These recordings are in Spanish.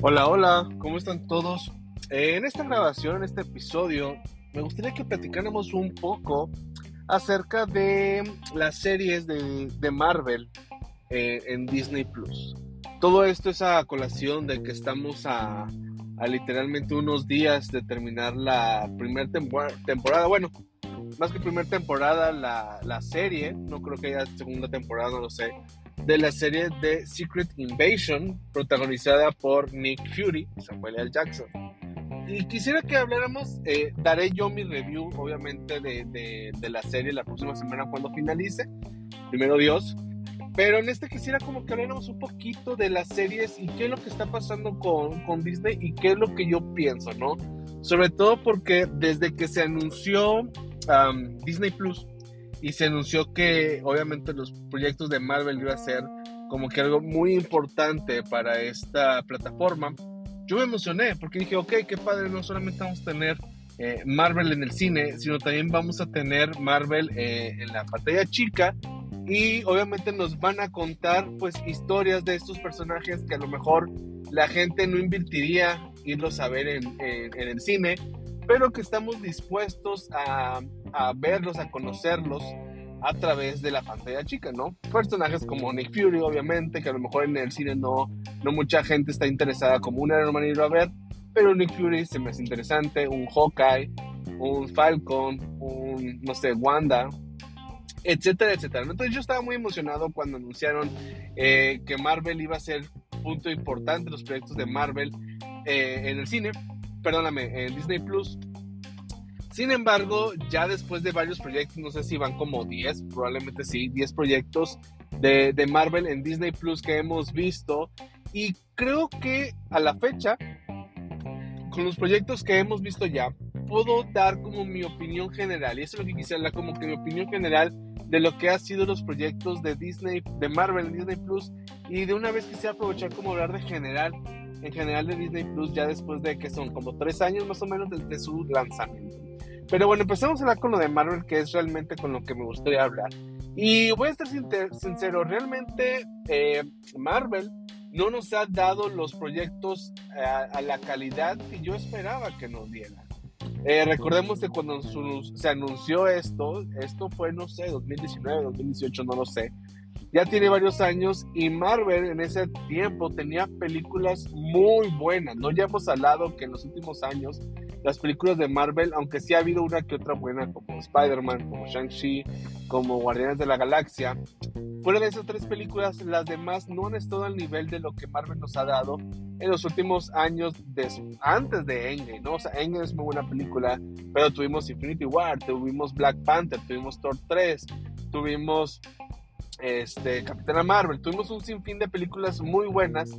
Hola, hola, ¿cómo están todos? En esta grabación, en este episodio, me gustaría que platicáramos un poco acerca de las series de, Marvel eh, en Disney Plus. Todo esto es a colación de que estamos a, literalmente unos días de terminar la primera temporada. Bueno, más que primera temporada, la, la serie, no creo que haya segunda temporada, no lo sé, de la serie de Secret Invasion, protagonizada por Nick Fury Samuel L. Jackson. Y quisiera que habláramos, eh, daré yo mi review, obviamente, de, de, la serie la próxima semana cuando finalice, primero Dios. Pero en este quisiera como que habláramos un poquito de las series y qué es lo que está pasando con, con Disney y qué es lo que yo pienso, ¿no? Sobre todo porque desde que se anunció um, Disney Plus, y se anunció que obviamente los proyectos de Marvel iba a ser como que algo muy importante para esta plataforma. Yo me emocioné porque dije, ok, qué padre, no solamente vamos a tener eh, Marvel en el cine, sino también vamos a tener Marvel eh, en la pantalla chica y obviamente nos van a contar pues historias de estos personajes que a lo mejor la gente no invertiría irlos a ver en, en el cine, pero que estamos dispuestos a, a verlos, a conocerlos a través de la pantalla chica, ¿no? Personajes como Nick Fury, obviamente, que a lo mejor en el cine no, no mucha gente está interesada como un hermano ir a ver, pero Nick Fury se me hace interesante, un Hawkeye, un Falcon, un, no sé, Wanda, etcétera, etcétera. Entonces yo estaba muy emocionado cuando anunciaron eh, que Marvel iba a ser punto importante, los proyectos de Marvel eh, en el cine, perdóname, en Disney Plus. Sin embargo, ya después de varios proyectos, no sé si van como 10, probablemente sí, 10 proyectos de, Marvel en Disney Plus que hemos visto. Y creo que a la fecha, con los proyectos que hemos visto ya, puedo dar como mi opinión general. Y eso es lo que quisiera hablar, como que mi opinión general de lo que ha sido los proyectos de Disney, de Marvel en Disney Plus. Y de una vez quisiera aprovechar como hablar de general en general de Disney Plus ya después de que son como tres años más o menos desde su lanzamiento. Pero bueno, empecemos a hablar con lo de Marvel, que es realmente con lo que me gustaría hablar. Y voy a estar sincero, realmente eh, Marvel no nos ha dado los proyectos eh, a, la calidad que yo esperaba que nos diera. Eh, recordemos que cuando se anunció esto, esto fue, no sé, 2019, 2018, no lo sé, ya tiene varios años y Marvel en ese tiempo tenía películas muy buenas. No ya hemos hablado que en los últimos años las películas de Marvel, aunque sí ha habido una que otra buena como Spider-Man, como Shang-Chi, como Guardianes de la Galaxia, fuera de esas tres películas, las demás no han estado al nivel de lo que Marvel nos ha dado en los últimos años antes de Endgame, ¿no? O sea, Endgame es muy buena película, pero tuvimos Infinity War, tuvimos Black Panther, tuvimos Thor 3, tuvimos este, Capitana Marvel. Tuvimos un sinfín de películas muy buenas,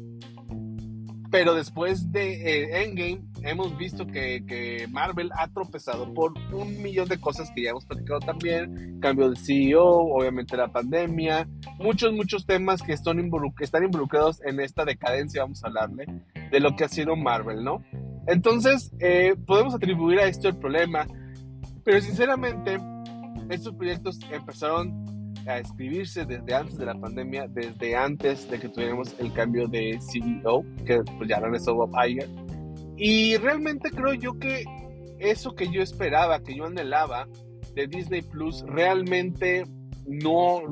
pero después de eh, Endgame hemos visto que, que, Marvel ha tropezado por un millón de cosas que ya hemos platicado también. Cambio de CEO, obviamente la pandemia, muchos, muchos temas que están, están involucrados en esta decadencia, vamos a hablarle, de lo que ha sido Marvel, ¿no? Entonces, eh, podemos atribuir a esto el problema, pero sinceramente, estos proyectos empezaron a escribirse desde antes de la pandemia, desde antes de que tuviéramos el cambio de CEO, que pues ya regresó Bob Iger. Y realmente creo yo que eso que yo esperaba, que yo anhelaba de Disney Plus, realmente no,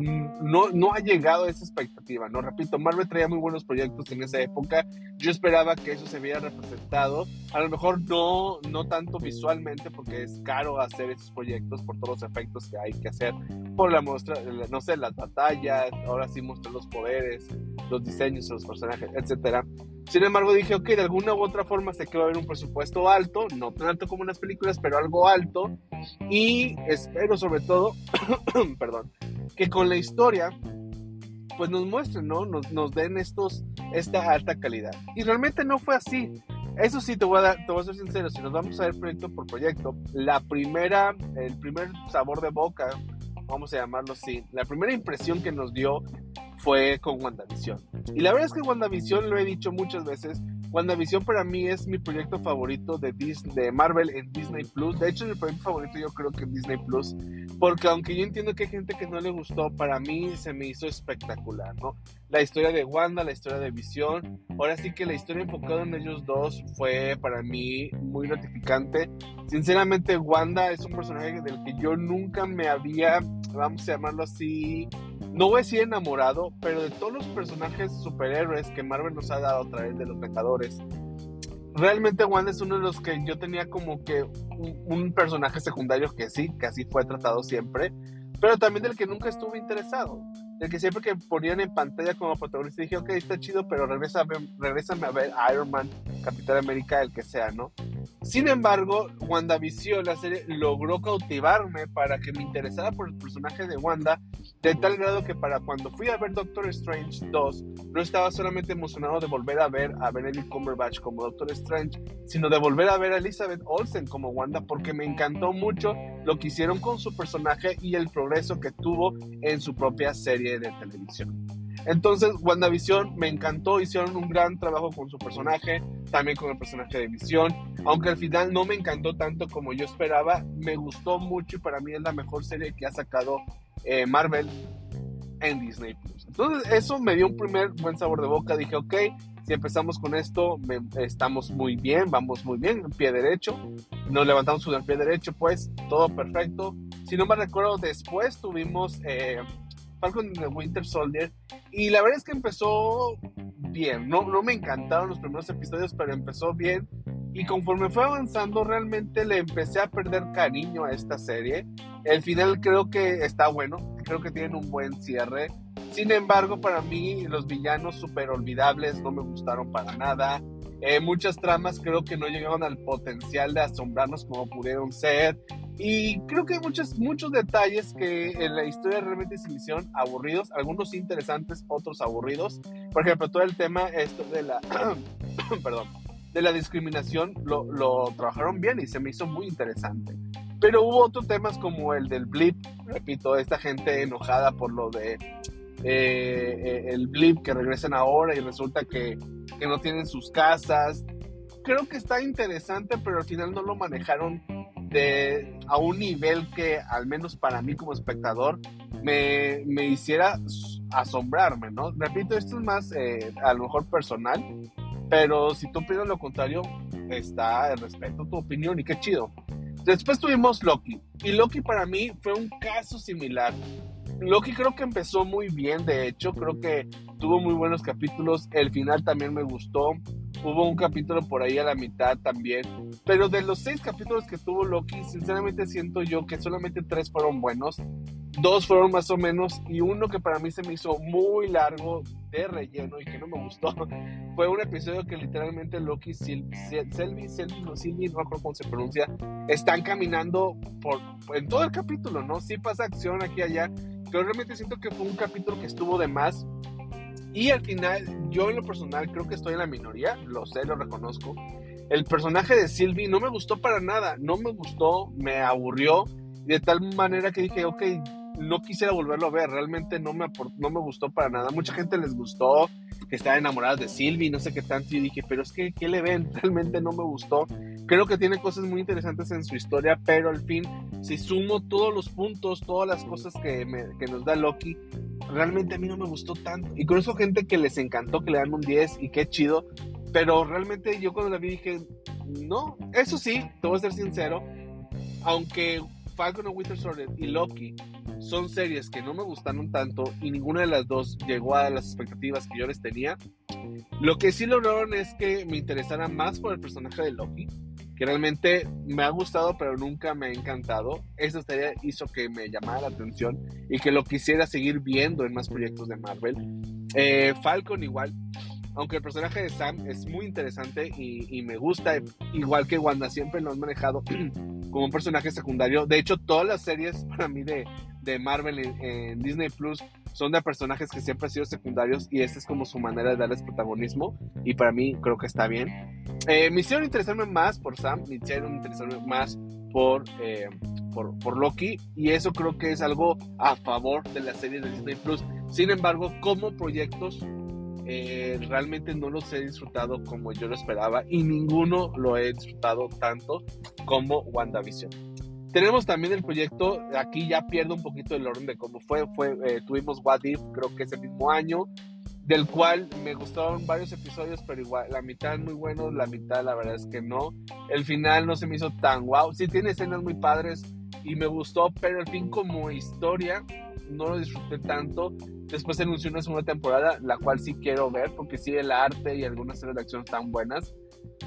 no, no ha llegado a esa expectativa, ¿no? Repito, Marvel traía muy buenos proyectos en esa época. Yo esperaba que eso se viera representado. A lo mejor no, no tanto visualmente, porque es caro hacer esos proyectos por todos los efectos que hay que hacer, por la muestra, no sé, las batallas, ahora sí mostrar los poderes, los diseños de los personajes, etcétera. Sin embargo, dije, ok, de alguna u otra forma sé que va un presupuesto alto, no tan alto como en las películas, pero algo alto. Y espero sobre todo, perdón, que con la historia, pues nos muestren, ¿no? Nos, nos den estos, esta alta calidad. Y realmente no fue así. Eso sí, te voy, a te voy a ser sincero, si nos vamos a ver proyecto por proyecto, la primera, el primer sabor de boca, vamos a llamarlo así, la primera impresión que nos dio fue con WandaVision. Y la verdad es que WandaVision, lo he dicho muchas veces, WandaVision para mí es mi proyecto favorito de, Disney, de Marvel en Disney Plus. De hecho, es mi proyecto favorito yo creo que en Disney Plus. Porque aunque yo entiendo que hay gente que no le gustó, para mí se me hizo espectacular, ¿no? La historia de Wanda, la historia de Vision. Ahora sí que la historia enfocada en ellos dos fue para mí muy gratificante. Sinceramente, Wanda es un personaje del que yo nunca me había, vamos a llamarlo así, no voy a decir enamorado, pero de todos los personajes superhéroes que Marvel nos ha dado a través de los Vengadores, realmente Wanda es uno de los que yo tenía como que un, personaje secundario que sí, que así fue tratado siempre, pero también del que nunca estuve interesado. Del que siempre que ponían en pantalla como protagonista dije, ok, está chido, pero regrésame, regrésame a ver Iron Man, Capitán América, el que sea, ¿no? Sin embargo, WandaVision, la serie, logró cautivarme para que me interesara por el personaje de Wanda, de tal grado que para cuando fui a ver Doctor Strange 2, no estaba solamente emocionado de volver a ver a Benedict Cumberbatch como Doctor Strange, sino de volver a ver a Elizabeth Olsen como Wanda, porque me encantó mucho lo que hicieron con su personaje y el progreso que tuvo en su propia serie de televisión. Entonces, WandaVision me encantó, hicieron un gran trabajo con su personaje, también con el personaje de Visión, aunque al final no me encantó tanto como yo esperaba, me gustó mucho y para mí es la mejor serie que ha sacado eh, Marvel en Disney Plus. Entonces, eso me dio un primer buen sabor de boca, dije, ok, si empezamos con esto, estamos muy bien, vamos muy bien, en pie derecho, nos levantamos con el pie derecho, pues todo perfecto. Si no me recuerdo, después tuvimos... Eh, Falcon the Winter Soldier. Y la verdad es que empezó bien. No, no me encantaron los primeros episodios, pero empezó bien. Y conforme fue avanzando, realmente le empecé a perder cariño a esta serie. El final creo que está bueno. Creo que tienen un buen cierre. Sin embargo, para mí los villanos súper olvidables no me gustaron para nada. Eh, muchas tramas creo que no llegaban al potencial de asombrarnos como pudieron ser. Y creo que hay muchos, muchos detalles que en la historia realmente se hicieron aburridos, algunos interesantes, otros aburridos. Por ejemplo, todo el tema esto de la, perdón, de la discriminación lo, lo trabajaron bien y se me hizo muy interesante. Pero hubo otros temas como el del blip, repito, esta gente enojada por lo de eh, eh, el blip que regresan ahora y resulta que, que, no tienen sus casas. Creo que está interesante, pero al final no lo manejaron de, a un nivel que, al menos para mí como espectador, me, me hiciera asombrarme, ¿no? Repito, esto es más eh, a lo mejor personal, pero si tú opinas lo contrario, está respeto tu opinión y qué chido. Después tuvimos Loki, y Loki para mí fue un caso similar. Loki creo que empezó muy bien, de hecho, creo que tuvo muy buenos capítulos, el final también me gustó, hubo un capítulo por ahí a la mitad también, pero de los seis capítulos que tuvo Loki, sinceramente siento yo que solamente tres fueron buenos, dos fueron más o menos y uno que para mí se me hizo muy largo de relleno y que no me gustó fue un episodio que literalmente Loki, Selvi, Selvi, Selvi, no recuerdo cómo se pronuncia, están caminando por, en todo el capítulo, ¿no? Sí pasa acción aquí y allá, pero realmente siento que fue un capítulo que estuvo de más. Y al final, yo en lo personal creo que estoy en la minoría, lo sé, lo reconozco. El personaje de Sylvie no me gustó para nada, no me gustó, me aburrió, de tal manera que dije, ok, no quisiera volverlo a ver, realmente no me, no me gustó para nada. Mucha gente les gustó, que estaba enamorada de Sylvie, no sé qué tanto, y dije, pero es que, ¿qué le ven? Realmente no me gustó. Creo que tiene cosas muy interesantes en su historia, pero al fin, si sumo todos los puntos, todas las cosas que, que nos da Loki, realmente a mí no me gustó tanto. Y conozco gente que les encantó, que le dan un 10 y qué chido, pero realmente yo cuando la vi dije, no, eso sí, te voy a ser sincero, aunque Falcon and Winter Soldier y Loki son series que no me gustaron tanto y ninguna de las dos llegó a las expectativas que yo les tenía. Lo que sí lograron es que me interesara más por el personaje de Loki, que realmente me ha gustado pero nunca me ha encantado. Esa serie hizo que me llamara la atención y que lo quisiera seguir viendo en más proyectos de Marvel. Eh, Falcon igual, aunque el personaje de Sam es muy interesante y, me gusta, igual que Wanda siempre lo han manejado como un personaje secundario. De hecho, todas las series para mí de, de Marvel en, Disney Plus son de personajes que siempre han sido secundarios y esta es como su manera de darles protagonismo y para mí creo que está bien. Eh, me hicieron interesarme más por Sam, me hicieron interesarme más por, eh, por, por, Loki y eso creo que es algo a favor de la serie de Disney Plus. Sin embargo, como proyectos eh, realmente no los he disfrutado como yo lo esperaba y ninguno lo he disfrutado tanto como WandaVision. Tenemos también el proyecto, aquí ya pierdo un poquito el orden de cómo fue, fue eh, tuvimos What If, creo que ese mismo año, del cual me gustaron varios episodios, pero igual la mitad muy bueno, la mitad la verdad es que no. El final no se me hizo tan wow, sí tiene escenas muy padres y me gustó, pero al fin como historia no lo disfruté tanto. Después se anunció una segunda temporada, la cual sí quiero ver, porque sí el arte y algunas escenas de acción están buenas.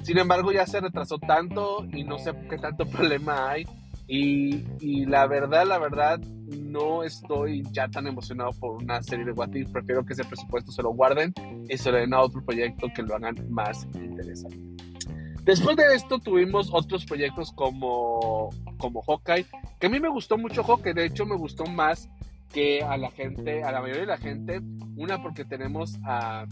Sin embargo, ya se retrasó tanto y no sé qué tanto problema hay. Y, la verdad, la verdad, no estoy ya tan emocionado por una serie de What If. Prefiero que ese presupuesto se lo guarden y se lo den a otro proyecto que lo hagan más interesante. Después de esto tuvimos otros proyectos como, como Hawkeye, que a mí me gustó mucho Hawkeye, de hecho me gustó más que a la gente, a la mayoría de la gente, una porque tenemos a,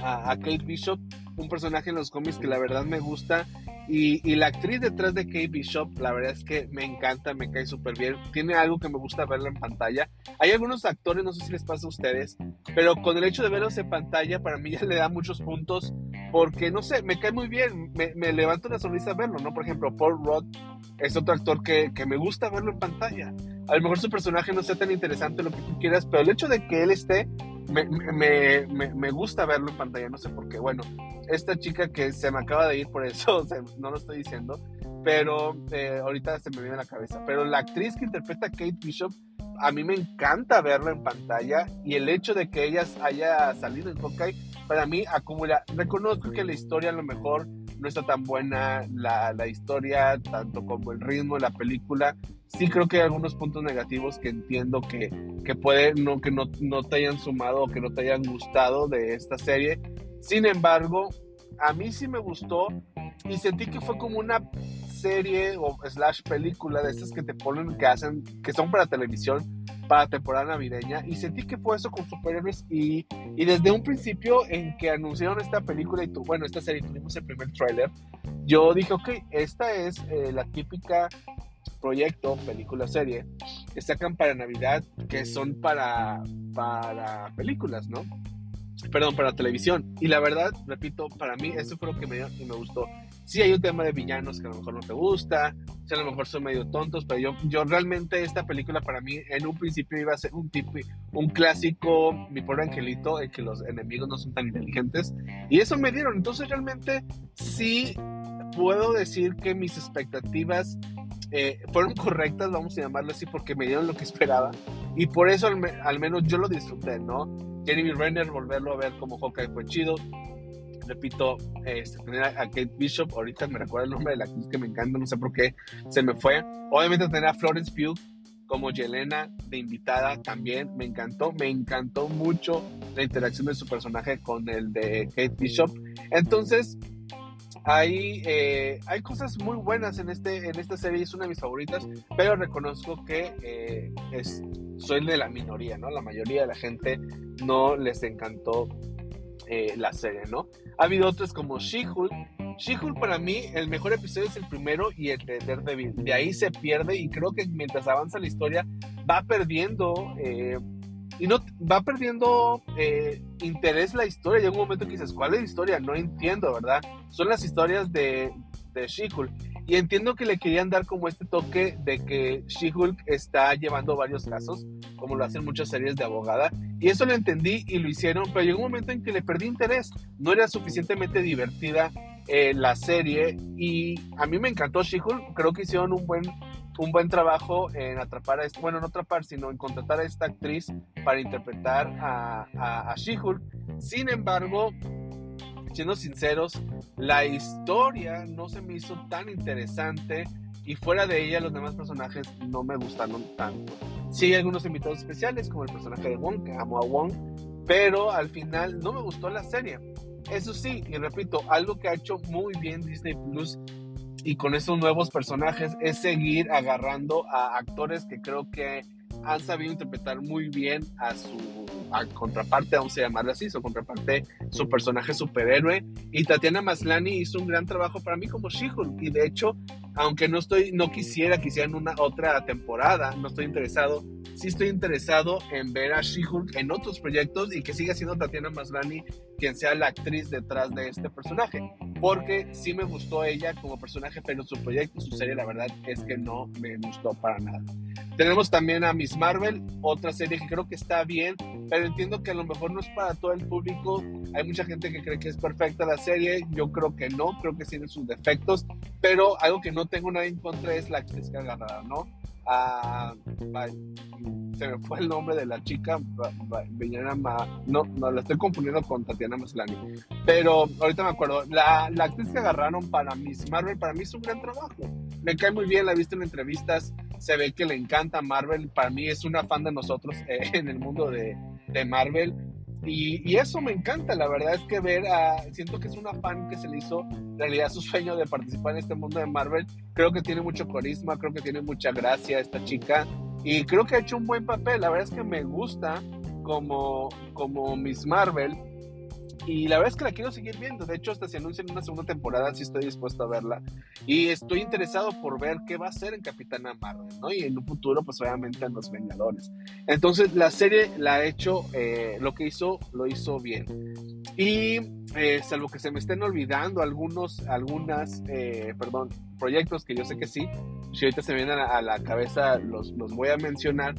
a, a Kate Bishop, un personaje en los cómics que la verdad me gusta y, la actriz detrás de Kate Bishop, la verdad es que me encanta, me cae súper bien. Tiene algo que me gusta verla en pantalla. Hay algunos actores, no sé si les pasa a ustedes, pero con el hecho de verlos en pantalla, para mí ya le da muchos puntos, porque no sé, me cae muy bien, me, me levanto una sonrisa verlo, ¿no? Por ejemplo, Paul Rudd es otro actor que, que me gusta verlo en pantalla. A lo mejor su personaje no sea tan interesante, lo que tú quieras, pero el hecho de que él esté me, me, me, me, gusta verlo en pantalla, no sé por qué. Bueno, esta chica que se me acaba de ir por eso, o sea, no lo estoy diciendo, pero eh, ahorita se me viene a la cabeza. Pero la actriz que interpreta a Kate Bishop, a mí me encanta verla en pantalla y el hecho de que ella haya salido en Hawkeye, para mí acumula. Reconozco que la historia a lo mejor no está tan buena, la, la historia, tanto como el ritmo de la película, sí creo que hay algunos puntos negativos que entiendo que, que puede no, que no, no, te hayan sumado o que no te hayan gustado de esta serie. Sin embargo, a mí sí me gustó y sentí que fue como una serie o slash película de estas que te ponen, que hacen, que son para televisión, para temporada navideña y sentí que fue eso con superhéroes y, y desde un principio en que anunciaron esta película y bueno, esta serie tuvimos el primer tráiler, yo dije, ok, esta es eh, la típica proyecto, película, serie, que sacan para Navidad, que son para, para películas, ¿no? Perdón, para televisión. Y la verdad, repito, para mí eso fue lo que me, me gustó. Sí hay un tema de villanos que a lo mejor no te gusta, si a lo mejor son medio tontos, pero yo, yo realmente esta película para mí en un principio iba a ser un tipo, un clásico, mi pobre angelito, en que los enemigos no son tan inteligentes. Y eso me dieron. Entonces realmente sí puedo decir que mis expectativas eh, fueron correctas, vamos a llamarlo así, porque me dieron lo que esperaba. Y por eso al, me, al menos yo lo disfruté, ¿no? Jeremy Renner, volverlo a ver como Hawkeye fue chido. Repito, este, tener a Kate Bishop, ahorita me recuerda el nombre de la actriz que me encanta, no sé por qué se me fue. Obviamente tener a Florence Pugh como Yelena de invitada también me encantó, me encantó mucho la interacción de su personaje con el de Kate Bishop. Entonces, hay, eh, hay cosas muy buenas en, este, en esta serie, es una de mis favoritas, pero reconozco que eh, es, soy de la minoría, ¿no? La mayoría de la gente no les encantó eh, la serie, ¿no? Ha habido otros como She-Hulk. Para mí, el mejor episodio es el primero y el de Daredevil. De ahí se pierde y creo que mientras avanza la historia va perdiendo y no va perdiendo eh, interés la historia. Llega un momento que dices, ¿cuál es la historia? No entiendo, ¿verdad? Son las historias de, de. Y entiendo que le querían dar como este toque de que She-Hulk está llevando varios casos, como lo hacen muchas series de abogada. Y eso lo entendí y lo hicieron, pero llegó un momento en que le perdí interés. No era suficientemente divertida eh, la serie y a mí me encantó She-Hulk. Creo que hicieron un buen un buen trabajo en atrapar a esta, bueno, no atrapar, sino en contratar a esta actriz para interpretar a, a, a She-Hulk. Sin embargo, siendo sinceros, la historia no se me hizo tan interesante y fuera de ella los demás personajes no me gustaron tanto. Sí hay algunos invitados especiales como el personaje de Wong, que amo a Wong, pero al final no me gustó la serie. Eso sí, y repito, algo que ha hecho muy bien Disney Plus y con estos nuevos personajes es seguir agarrando a actores que creo que han sabido interpretar muy bien a su contraparte, vamos a llamarlo así, su contraparte, su personaje superhéroe. Y Tatiana Maslani hizo un gran trabajo para mí como She-Hulk. Y de hecho, aunque no estoy, no quisiera que hicieran una otra temporada, no estoy interesado. Sí estoy interesado en ver a She-Hulk en otros proyectos y que siga siendo Tatiana Maslany quien sea la actriz detrás de este personaje. Porque sí me gustó ella como personaje, pero su proyecto, su serie, la verdad es que no me gustó para nada. Tenemos también a Miss Marvel, otra serie que creo que está bien, pero entiendo que a lo mejor no es para todo el público. Hay mucha gente que cree que es perfecta la serie, yo creo que no, creo que tiene sus defectos, pero algo que no tengo nada en contra es la actriz que agarrada, ¿no? Ah, se me fue el nombre de la chica, no, no, la estoy confundiendo con Tatiana Maslany, pero ahorita me acuerdo, la, la actriz que agarraron para Miss Marvel, para mí es un gran trabajo, me cae muy bien, la he visto en entrevistas, se ve que le encanta Marvel, para mí es una fan de nosotros eh, en el mundo de, de Marvel, y, eso me encanta, la verdad es que ver siento que es una fan que se le hizo realidad su sueño de participar en este mundo de Marvel, creo que tiene mucho carisma, creo que tiene mucha gracia esta chica y creo que ha hecho un buen papel, la verdad es que me gusta como, como Miss Marvel y la verdad es que la quiero seguir viendo. De hecho, hasta si anuncian una segunda temporada, sí estoy dispuesto a verla. Y estoy interesado por ver qué va a hacer en Capitana Marvel. Y en un futuro, pues obviamente en Los Vengadores. Entonces, la serie la ha hecho, eh, lo que hizo, lo hizo bien. Y eh, salvo que se me estén olvidando algunos, algunas, eh, perdón, proyectos que yo sé que sí, si ahorita se vienen a, la cabeza, los, los voy a mencionar.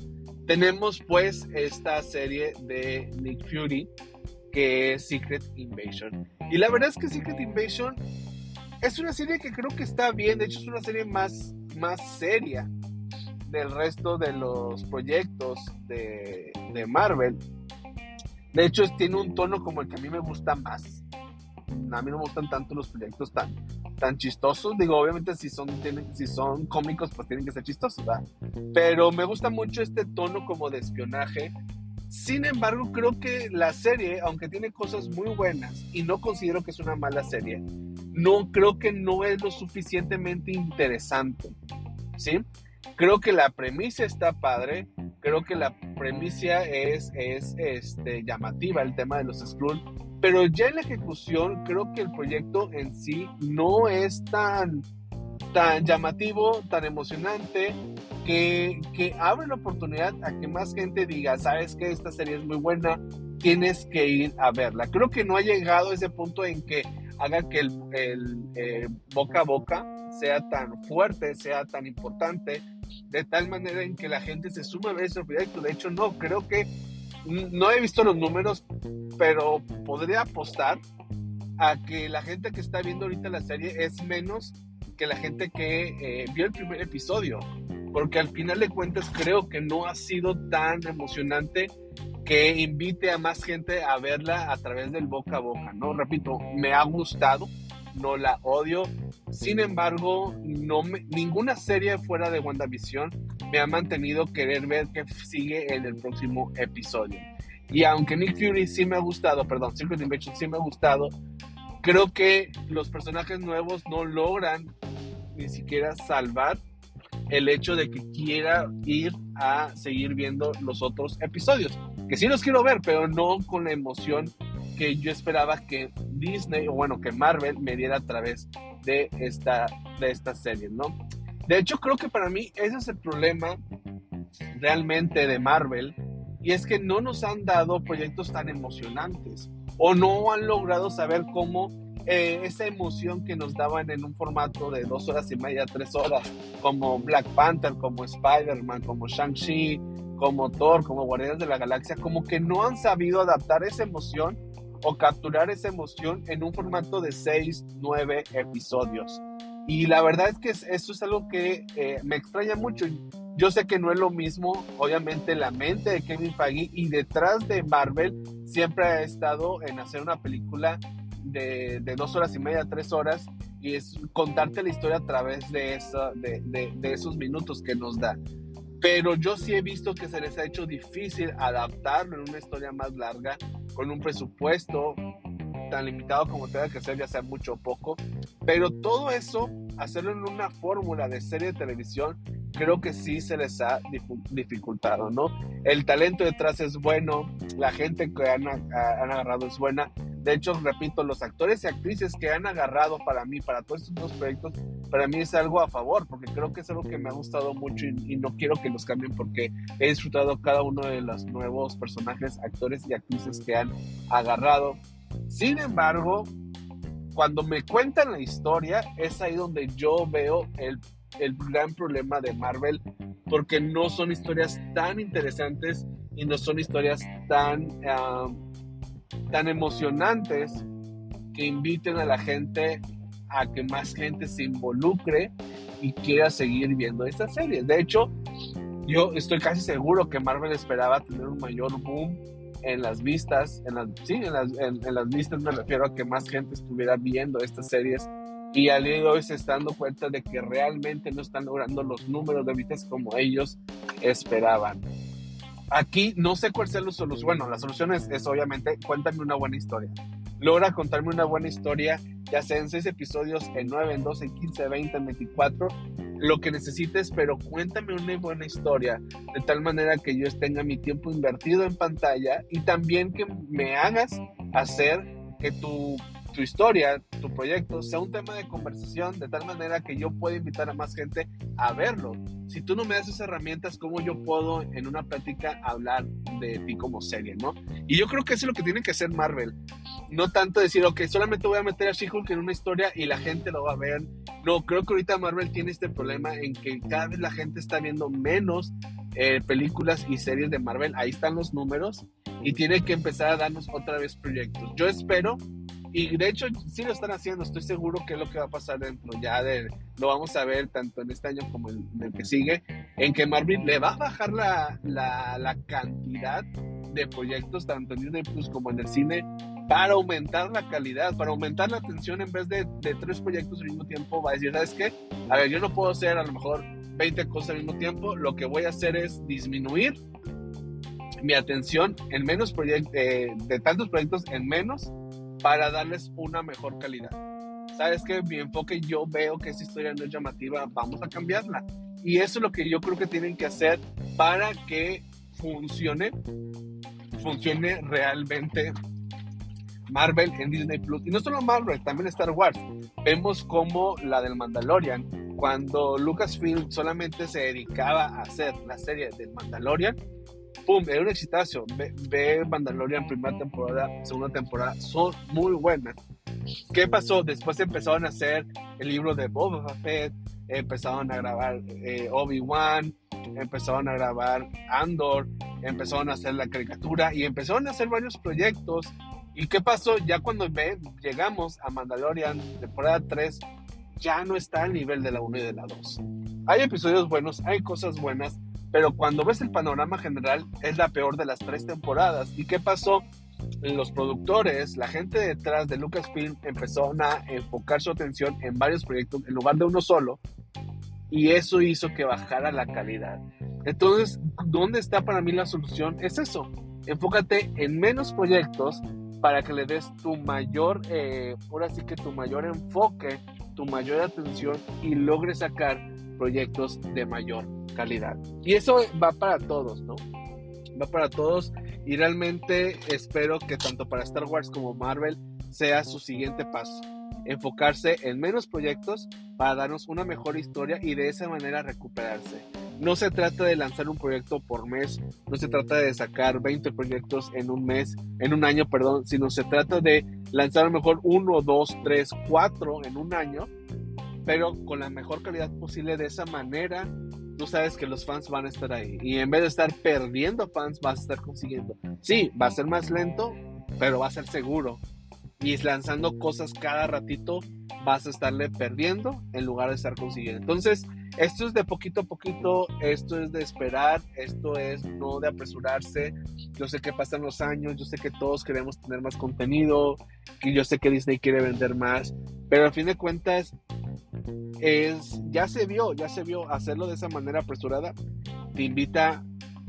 Tenemos pues esta serie de Nick Fury, que es Secret Invasion. Y la verdad es que Secret Invasion es una serie que creo que está bien, de hecho es una serie más, más seria del resto de los proyectos de, de Marvel. De hecho, tiene un tono como el que a mí me gusta más. A mí no me gustan tanto los proyectos tan, tan chistosos. Digo, obviamente si son, tienen, si son cómicos, pues tienen que ser chistosos, ¿verdad? Pero me gusta mucho este tono como de espionaje sin embargo, creo que la serie, aunque tiene cosas muy buenas y no considero que es una mala serie, no creo que no es lo suficientemente interesante. ¿Sí? Creo que la premisa está padre, creo que la premisa es, es este, llamativa, el tema de los Skrull, pero ya en la ejecución creo que el proyecto en sí no es tan, tan llamativo, tan emocionante, que, abre la oportunidad a que más gente diga, sabes que esta serie es muy buena, tienes que ir a verla. Creo que no ha llegado ese punto en que haga que el, eh, boca a boca sea tan fuerte, sea tan importante, de tal manera en que la gente se sume a ver ese proyecto. De hecho, no, creo que no he visto los números, pero podría apostar a que la gente que está viendo ahorita la serie es menos que la gente que eh, vio el primer episodio porque al final de cuentas creo que no ha sido tan emocionante que invite a más gente a verla a través del boca a boca, ¿no? Repito, me ha gustado, no la odio, sin embargo, no ninguna serie fuera de WandaVision me ha mantenido querer ver qué sigue en el próximo episodio. Y aunque Nick Fury sí me ha gustado, perdón, Secret Invasion sí me ha gustado, creo que los personajes nuevos no logran ni siquiera salvar el hecho de que quiera ir a seguir viendo los otros episodios. Que sí los quiero ver, pero no con la emoción que yo esperaba que Disney, o bueno, que Marvel me diera a través de esta, de esta serie, ¿no? De hecho, creo que para mí ese es el problema realmente de Marvel, y es que no nos han dado proyectos tan emocionantes, o no han logrado saber cómo eh, esa emoción que nos daban en un formato de dos horas y media, tres horas, como Black Panther, como Spider-Man, como Shang-Chi, como Thor, como Guardianes de la Galaxia, como que no han sabido adaptar esa emoción o capturar esa emoción en un formato de seis, nueve episodios. Y la verdad es que eso es algo que eh, me extraña mucho. Yo sé que no es lo mismo, obviamente, la mente de Kevin Feige y detrás de Marvel siempre ha estado en hacer una película de, dos horas y media, tres horas, y es contarte la historia a través de, esos minutos que nos da. Pero yo sí he visto que se les ha hecho difícil adaptarlo en una historia más larga, con un presupuesto tan limitado como tenga que ser, ya sea mucho o poco. Pero todo eso, hacerlo en una fórmula de serie de televisión, creo que sí se les ha dificultado, ¿no? El talento detrás es bueno, la gente que han agarrado es buena, De hecho, repito, los actores y actrices que han agarrado para mí, para todos estos dos proyectos, para mí es algo a favor, porque creo que es algo que me ha gustado mucho y, no quiero que los cambien porque he disfrutado cada uno de los nuevos personajes, actores y actrices que han agarrado. Sin embargo, cuando me cuentan la historia, es ahí donde yo veo el, el gran problema de Marvel, porque no son historias tan interesantes y no son historias tan, tan emocionantes que inviten a la gente a que más gente se involucre y quiera seguir viendo estas series. De hecho, yo estoy casi seguro que Marvel esperaba tener un mayor boom en las vistas, en las, sí, en las, en, las vistas me refiero a que más gente estuviera viendo estas series y al día de hoy se están dando cuenta de que realmente no están logrando los números de vistas como ellos esperaban. Aquí no sé cuál sea la solución. Bueno, la solución es, obviamente, cuéntame una buena historia. Logra contarme una buena historia, ya sea en 6 episodios, en 9, en 12, en 15, 20, en 24, lo que necesites, pero cuéntame una buena historia, de tal manera que yo tenga mi tiempo invertido en pantalla y también que me hagas hacer que tu tu historia, tu proyecto, sea un tema de conversación de tal manera que yo pueda invitar a más gente a verlo. Si tú no me das esas herramientas, ¿cómo yo puedo en una plática hablar de ti como serie, no? Y yo creo que eso es lo que tiene que hacer Marvel. No tanto decir, ok, solamente voy a meter a She-Hulk en una historia y la gente lo va a ver. No, creo que ahorita Marvel tiene este problema en que cada vez la gente está viendo menos eh, películas y series de Marvel. Ahí están los números y tiene que empezar a darnos otra vez proyectos. Yo espero y de hecho, sí lo están haciendo, estoy seguro que es lo que va a pasar dentro ya de, lo vamos a ver tanto en este año como en, el que sigue, en que Marvel le va a bajar la, la, la cantidad de proyectos, tanto en Disney Plus como en el cine, para aumentar la calidad, para aumentar la atención en vez de, de, tres proyectos al mismo tiempo, va a decir, ¿sabes qué? A ver, yo no puedo hacer a lo mejor 20 cosas al mismo tiempo, lo que voy a hacer es disminuir mi atención en menos proyectos, eh, de tantos proyectos en menos para darles una mejor calidad. Sabes que mi enfoque yo veo que esa historia no es llamativa, vamos a cambiarla. Y eso es lo que yo creo que tienen que hacer para que funcione, funcione realmente Marvel en Disney Plus. Y no solo Marvel, también Star Wars. Vemos como la del Mandalorian, cuando Lucasfilm solamente se dedicaba a hacer la serie del Mandalorian, ¡pum! Era un exitazo. Ve, ve Mandalorian primera temporada, segunda temporada, son muy buenas. ¿Qué pasó? Después empezaron a hacer el libro de Boba Fett, empezaron a grabar eh, Obi-Wan, empezaron a grabar Andor, empezaron a hacer la caricatura y empezaron a hacer varios proyectos. ¿Y qué pasó? Ya cuando ve, llegamos a Mandalorian, temporada 3, ya no está al nivel de la 1 y de la 2. Hay episodios buenos, hay cosas buenas, pero cuando ves el panorama general es la peor de las tres temporadas. ¿Y qué pasó? Los productores, la gente detrás de Lucasfilm empezaron a enfocar su atención en varios proyectos en lugar de uno solo y eso hizo que bajara la calidad. Entonces, ¿dónde está para mí la solución? Es eso, enfócate en menos proyectos para que le des tu mayor, eh, ahora sí que tu mayor enfoque, tu mayor atención y logres sacar proyectos de mayor calidad. Y eso va para todos, ¿no? Va para todos y realmente espero que tanto para Star Wars como Marvel sea su siguiente paso. Enfocarse en menos proyectos para darnos una mejor historia y de esa manera recuperarse. No se trata de lanzar un proyecto por mes, no se trata de sacar 20 proyectos en un mes, en un año, perdón, sino se trata de lanzar a lo mejor uno, dos, tres, cuatro en un año, pero con la mejor calidad posible. De esa manera tú sabes que los fans van a estar ahí. Y en vez de estar perdiendo fans, vas a estar consiguiendo. Sí, va a ser más lento, pero va a ser seguro. Y lanzando cosas cada ratito, vas a estarle perdiendo en lugar de estar consiguiendo. Entonces, esto es de poquito a poquito, esto es de esperar, esto es no de apresurarse. Yo sé que pasan los años, yo sé que todos queremos tener más contenido, que yo sé que Disney quiere vender más, pero al fin de cuentas es, ya se vio, ya se vio hacerlo de esa manera apresurada, te invita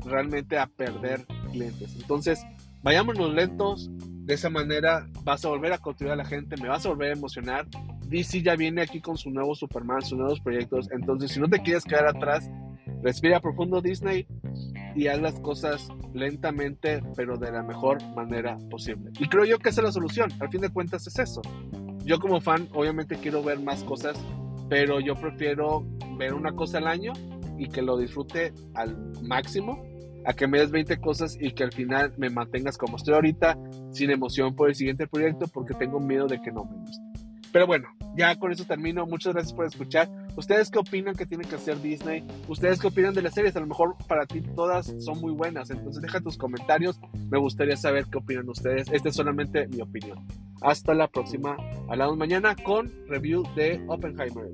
realmente a perder clientes. Entonces, vayámonos lentos, de esa manera vas a volver a continuar a la gente, me vas a volver a emocionar. DC ya viene aquí con su nuevo Superman, sus nuevos proyectos, entonces si no te quieres quedar atrás, respira profundo Disney, y haz las cosas lentamente, pero de la mejor manera posible. Y creo yo que esa es la solución. Al fin de cuentas es eso. Yo como fan, obviamente quiero ver más cosas, pero yo prefiero ver una cosa al año y que lo disfrute al máximo a que me des 20 cosas y que al final me mantengas como estoy ahorita, sin emoción por el siguiente proyecto, porque tengo miedo de que no me guste. Pero bueno, ya con eso termino. Muchas gracias por escuchar. ¿Ustedes qué opinan que tiene que hacer Disney? ¿Ustedes qué opinan de las series? A lo mejor para ti todas son muy buenas. Entonces deja tus comentarios. Me gustaría saber qué opinan ustedes. Esta es solamente mi opinión. Hasta la próxima. Hablamos mañana con review de Oppenheimer.